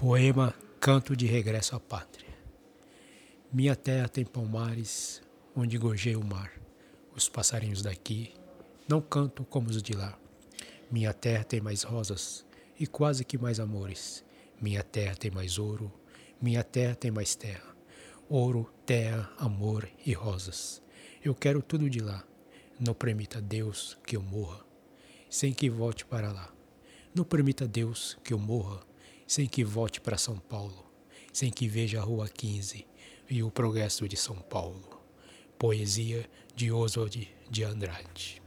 Poema Canto de Regresso à Pátria. Minha terra tem palmares onde gorjeia o mar. Os passarinhos daqui não cantam como os de lá. Minha terra tem mais rosas e quase que mais amores. Minha terra tem mais ouro, minha terra tem mais terra. Ouro, terra, amor e rosas. Eu quero tudo de lá. Não permita Deus que eu morra sem que volte para lá. Não permita Deus que eu morra sem que volte para São Paulo, sem que veja a Rua 15 e o progresso de São Paulo. Poesia de Oswald de Andrade.